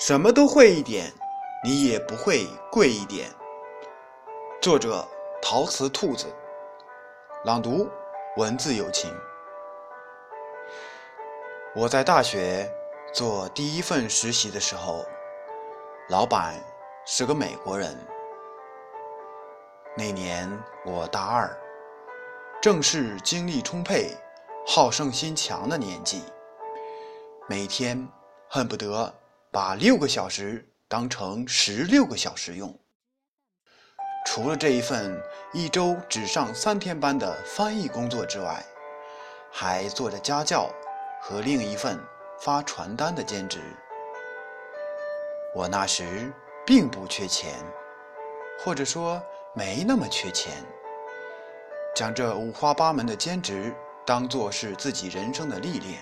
什么都会一点，你也不会贵一点。作者：陶瓷兔子。朗读：文字有情。我在大学做第一份实习的时候，老板是个美国人。那年我大二，正是精力充沛、好胜心强的年纪，每天恨不得。把六个小时当成十六个小时用。除了这一份一周只上三天班的翻译工作之外，还做着家教和另一份发传单的兼职。我那时并不缺钱，或者说没那么缺钱，将这五花八门的兼职当做是自己人生的历练。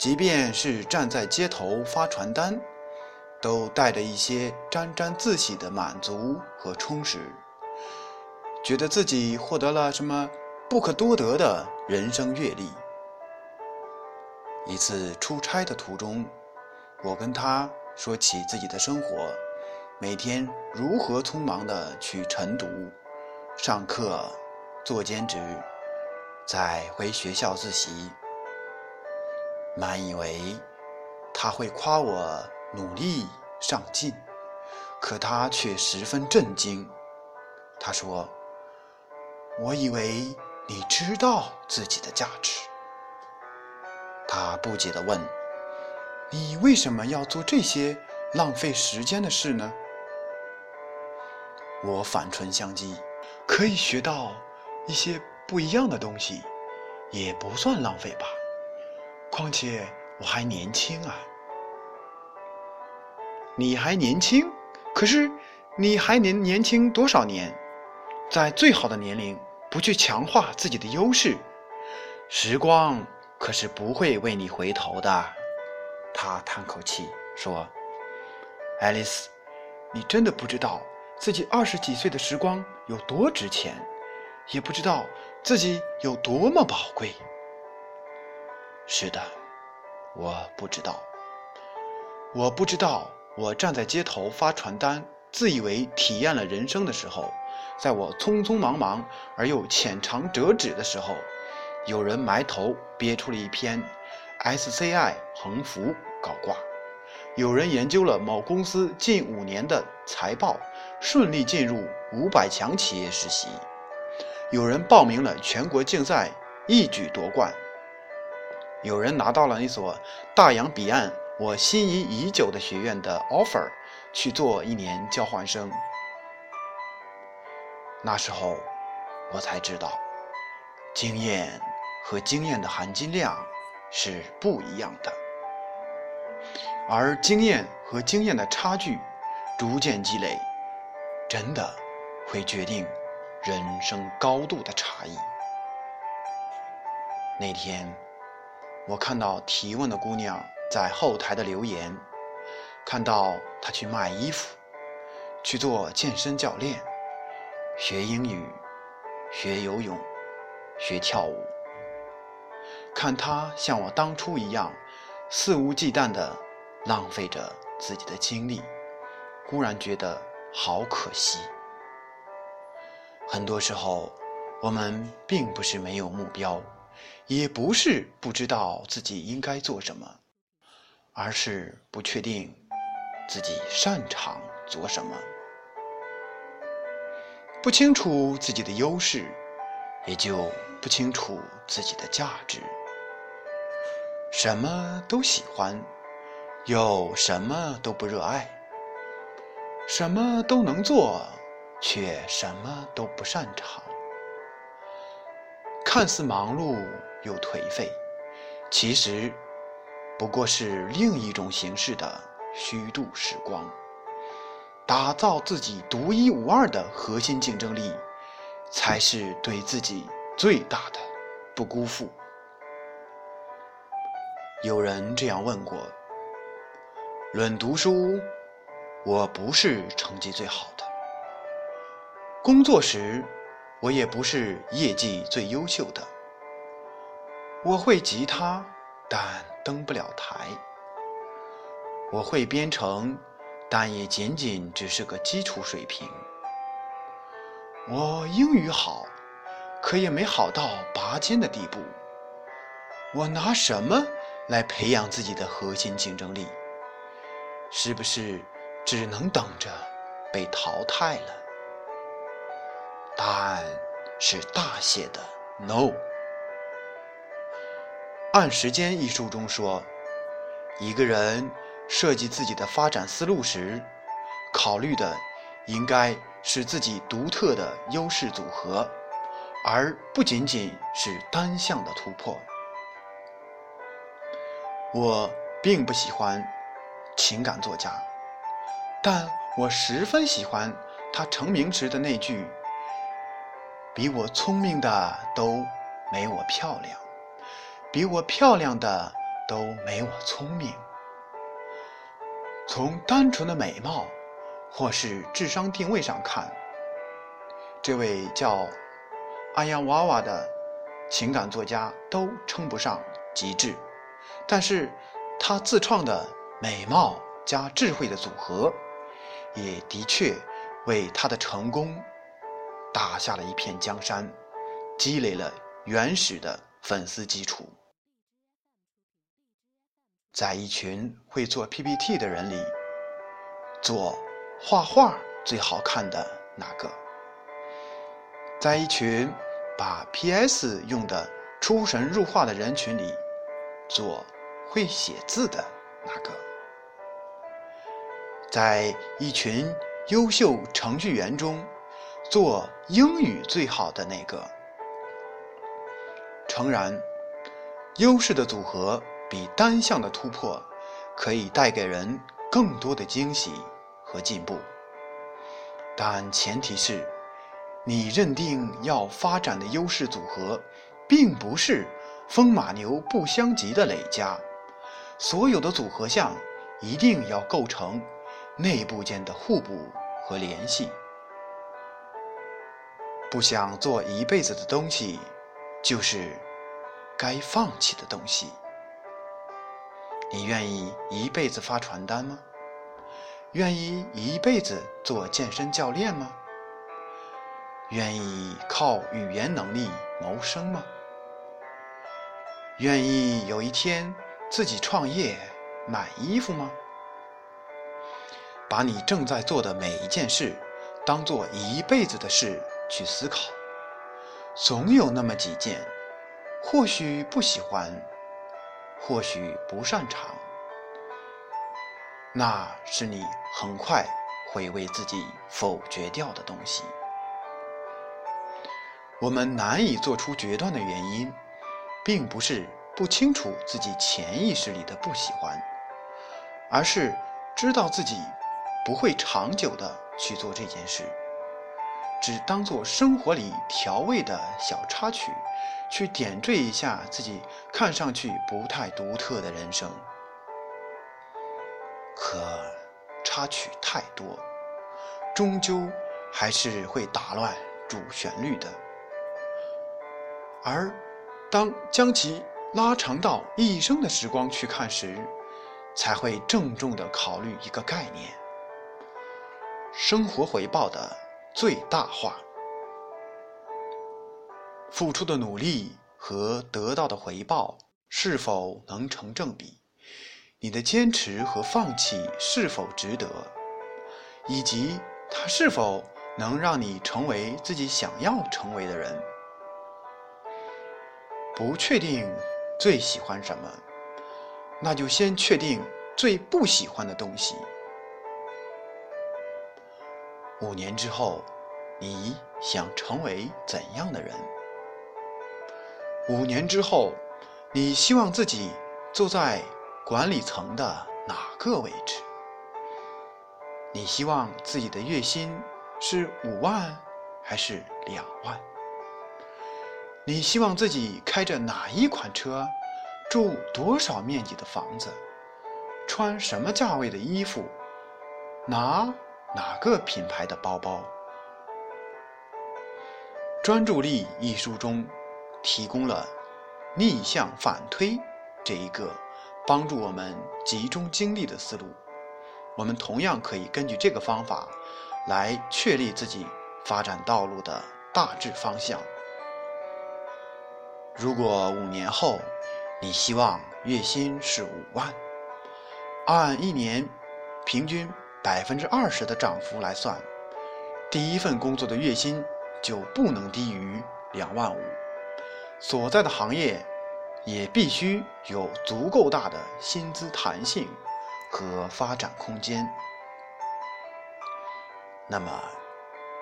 即便是站在街头发传单，都带着一些沾沾自喜的满足和充实，觉得自己获得了什么不可多得的人生阅历。一次出差的途中，我跟他说起自己的生活，每天如何匆忙地去晨读、上课、做兼职，再回学校自习。满以为他会夸我努力上进，可他却十分震惊。他说：“我以为你知道自己的价值。”他不解地问：“你为什么要做这些浪费时间的事呢？”我反唇相讥：“可以学到一些不一样的东西，也不算浪费吧。”况且我还年轻啊！你还年轻，可是你还年年轻多少年？在最好的年龄不去强化自己的优势，时光可是不会为你回头的。他叹口气说：“爱丽丝，你真的不知道自己二十几岁的时光有多值钱，也不知道自己有多么宝贵。”是的，我不知道。我不知道，我站在街头发传单，自以为体验了人生的时候，在我匆匆忙忙而又浅尝辄止的时候，有人埋头憋出了一篇 SCI 横幅搞挂；有人研究了某公司近五年的财报，顺利进入五百强企业实习；有人报名了全国竞赛，一举夺冠。有人拿到了那所大洋彼岸我心仪已久的学院的 offer，去做一年交换生。那时候，我才知道，经验和经验的含金量是不一样的，而经验和经验的差距逐渐积累，真的会决定人生高度的差异。那天。我看到提问的姑娘在后台的留言，看到她去卖衣服，去做健身教练，学英语，学游泳，学跳舞。看她像我当初一样肆无忌惮地浪费着自己的精力，忽然觉得好可惜。很多时候，我们并不是没有目标。也不是不知道自己应该做什么，而是不确定自己擅长做什么，不清楚自己的优势，也就不清楚自己的价值。什么都喜欢，又什么都不热爱；什么都能做，却什么都不擅长。看似忙碌又颓废，其实不过是另一种形式的虚度时光。打造自己独一无二的核心竞争力，才是对自己最大的不辜负。有人这样问过：论读书，我不是成绩最好的；工作时，我也不是业绩最优秀的，我会吉他，但登不了台。我会编程，但也仅仅只是个基础水平。我英语好，可也没好到拔尖的地步。我拿什么来培养自己的核心竞争力？是不是只能等着被淘汰了？答案是大写的 “no”。《按时间》一书中说，一个人设计自己的发展思路时，考虑的应该是自己独特的优势组合，而不仅仅是单向的突破。我并不喜欢情感作家，但我十分喜欢他成名时的那句：“比我聪明的都没我漂亮，比我漂亮的都没我聪明。”从单纯的美貌或是智商定位上看，这位叫阿扬娃娃的情感作家都称不上极致。但是，他自创的美貌加智慧的组合，也的确为他的成功打下了一片江山，积累了原始的粉丝基础。在一群会做 PPT 的人里，做画画最好看的那个？在一群把 PS 用的出神入化的人群里？做会写字的那个，在一群优秀程序员中，做英语最好的那个。诚然，优势的组合比单向的突破可以带给人更多的惊喜和进步，但前提是，你认定要发展的优势组合，并不是。风马牛不相及的累加，所有的组合项一定要构成内部间的互补和联系。不想做一辈子的东西，就是该放弃的东西。你愿意一辈子发传单吗？愿意一辈子做健身教练吗？愿意靠语言能力谋生吗？愿意有一天自己创业买衣服吗？把你正在做的每一件事当做一辈子的事去思考，总有那么几件，或许不喜欢，或许不擅长，那是你很快会为自己否决掉的东西。我们难以做出决断的原因。并不是不清楚自己潜意识里的不喜欢，而是知道自己不会长久的去做这件事，只当做生活里调味的小插曲，去点缀一下自己看上去不太独特的人生。可插曲太多，终究还是会打乱主旋律的，而。当将其拉长到一生的时光去看时，才会郑重地考虑一个概念：生活回报的最大化。付出的努力和得到的回报是否能成正比？你的坚持和放弃是否值得？以及它是否能让你成为自己想要成为的人？不确定最喜欢什么，那就先确定最不喜欢的东西。五年之后，你想成为怎样的人？五年之后，你希望自己坐在管理层的哪个位置？你希望自己的月薪是五万还是两万？你希望自己开着哪一款车，住多少面积的房子，穿什么价位的衣服，拿哪个品牌的包包？《专注力》一书中提供了逆向反推这一个帮助我们集中精力的思路，我们同样可以根据这个方法来确立自己发展道路的大致方向。如果五年后你希望月薪是五万，按一年平均百分之二十的涨幅来算，第一份工作的月薪就不能低于两万五，所在的行业也必须有足够大的薪资弹性和发展空间。那么，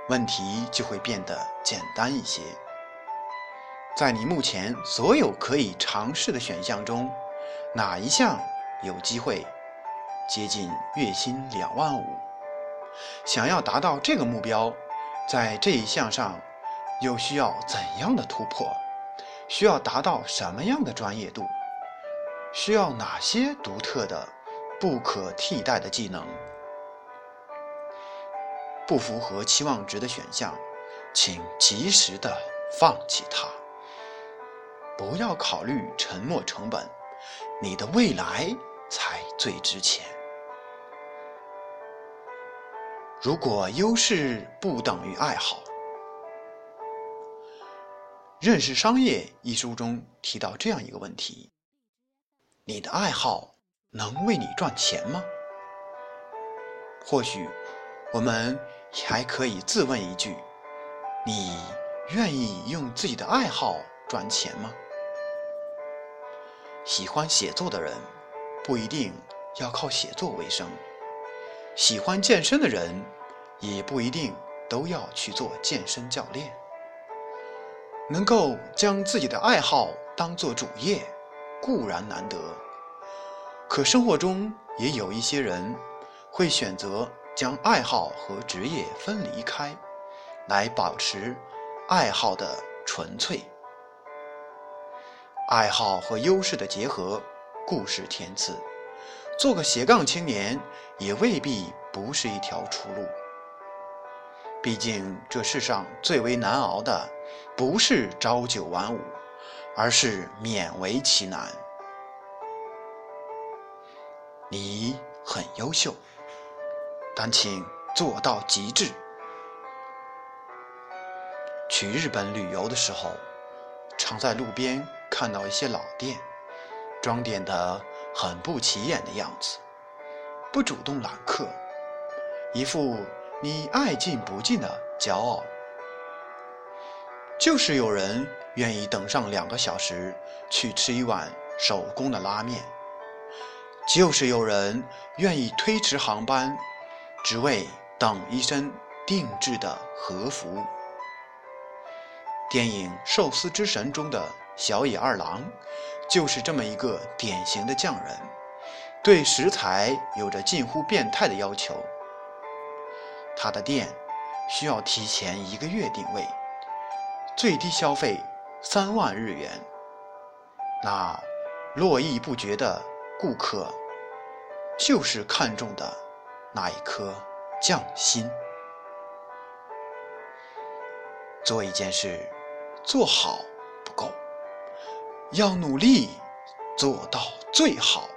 问题就会变得简单一些。在你目前所有可以尝试的选项中，哪一项有机会接近月薪两万五？想要达到这个目标，在这一项上又需要怎样的突破？需要达到什么样的专业度？需要哪些独特的、不可替代的技能？不符合期望值的选项，请及时的放弃它。不要考虑沉没成本，你的未来才最值钱。如果优势不等于爱好，《认识商业》一书中提到这样一个问题：你的爱好能为你赚钱吗？或许，我们还可以自问一句：你愿意用自己的爱好赚钱吗？喜欢写作的人，不一定要靠写作为生；喜欢健身的人，也不一定都要去做健身教练。能够将自己的爱好当做主业，固然难得，可生活中也有一些人会选择将爱好和职业分离开，来保持爱好的纯粹。爱好和优势的结合，故事填词。做个斜杠青年，也未必不是一条出路。毕竟这世上最为难熬的，不是朝九晚五，而是勉为其难。你很优秀，但请做到极致。去日本旅游的时候，常在路边。看到一些老店，装点的很不起眼的样子，不主动揽客，一副你爱进不进的骄傲。就是有人愿意等上两个小时去吃一碗手工的拉面，就是有人愿意推迟航班，只为等一身定制的和服。电影《寿司之神》中的。小野二郎就是这么一个典型的匠人，对食材有着近乎变态的要求。他的店需要提前一个月定位，最低消费三万日元。那络绎不绝的顾客，就是看中的那一颗匠心。做一件事，做好。要努力做到最好。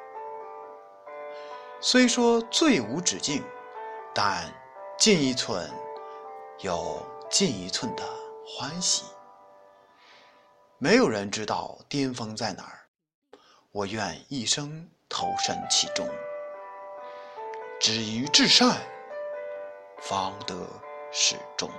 虽说最无止境，但进一寸有进一寸的欢喜。没有人知道巅峰在哪儿，我愿一生投身其中。止于至善，方得始终。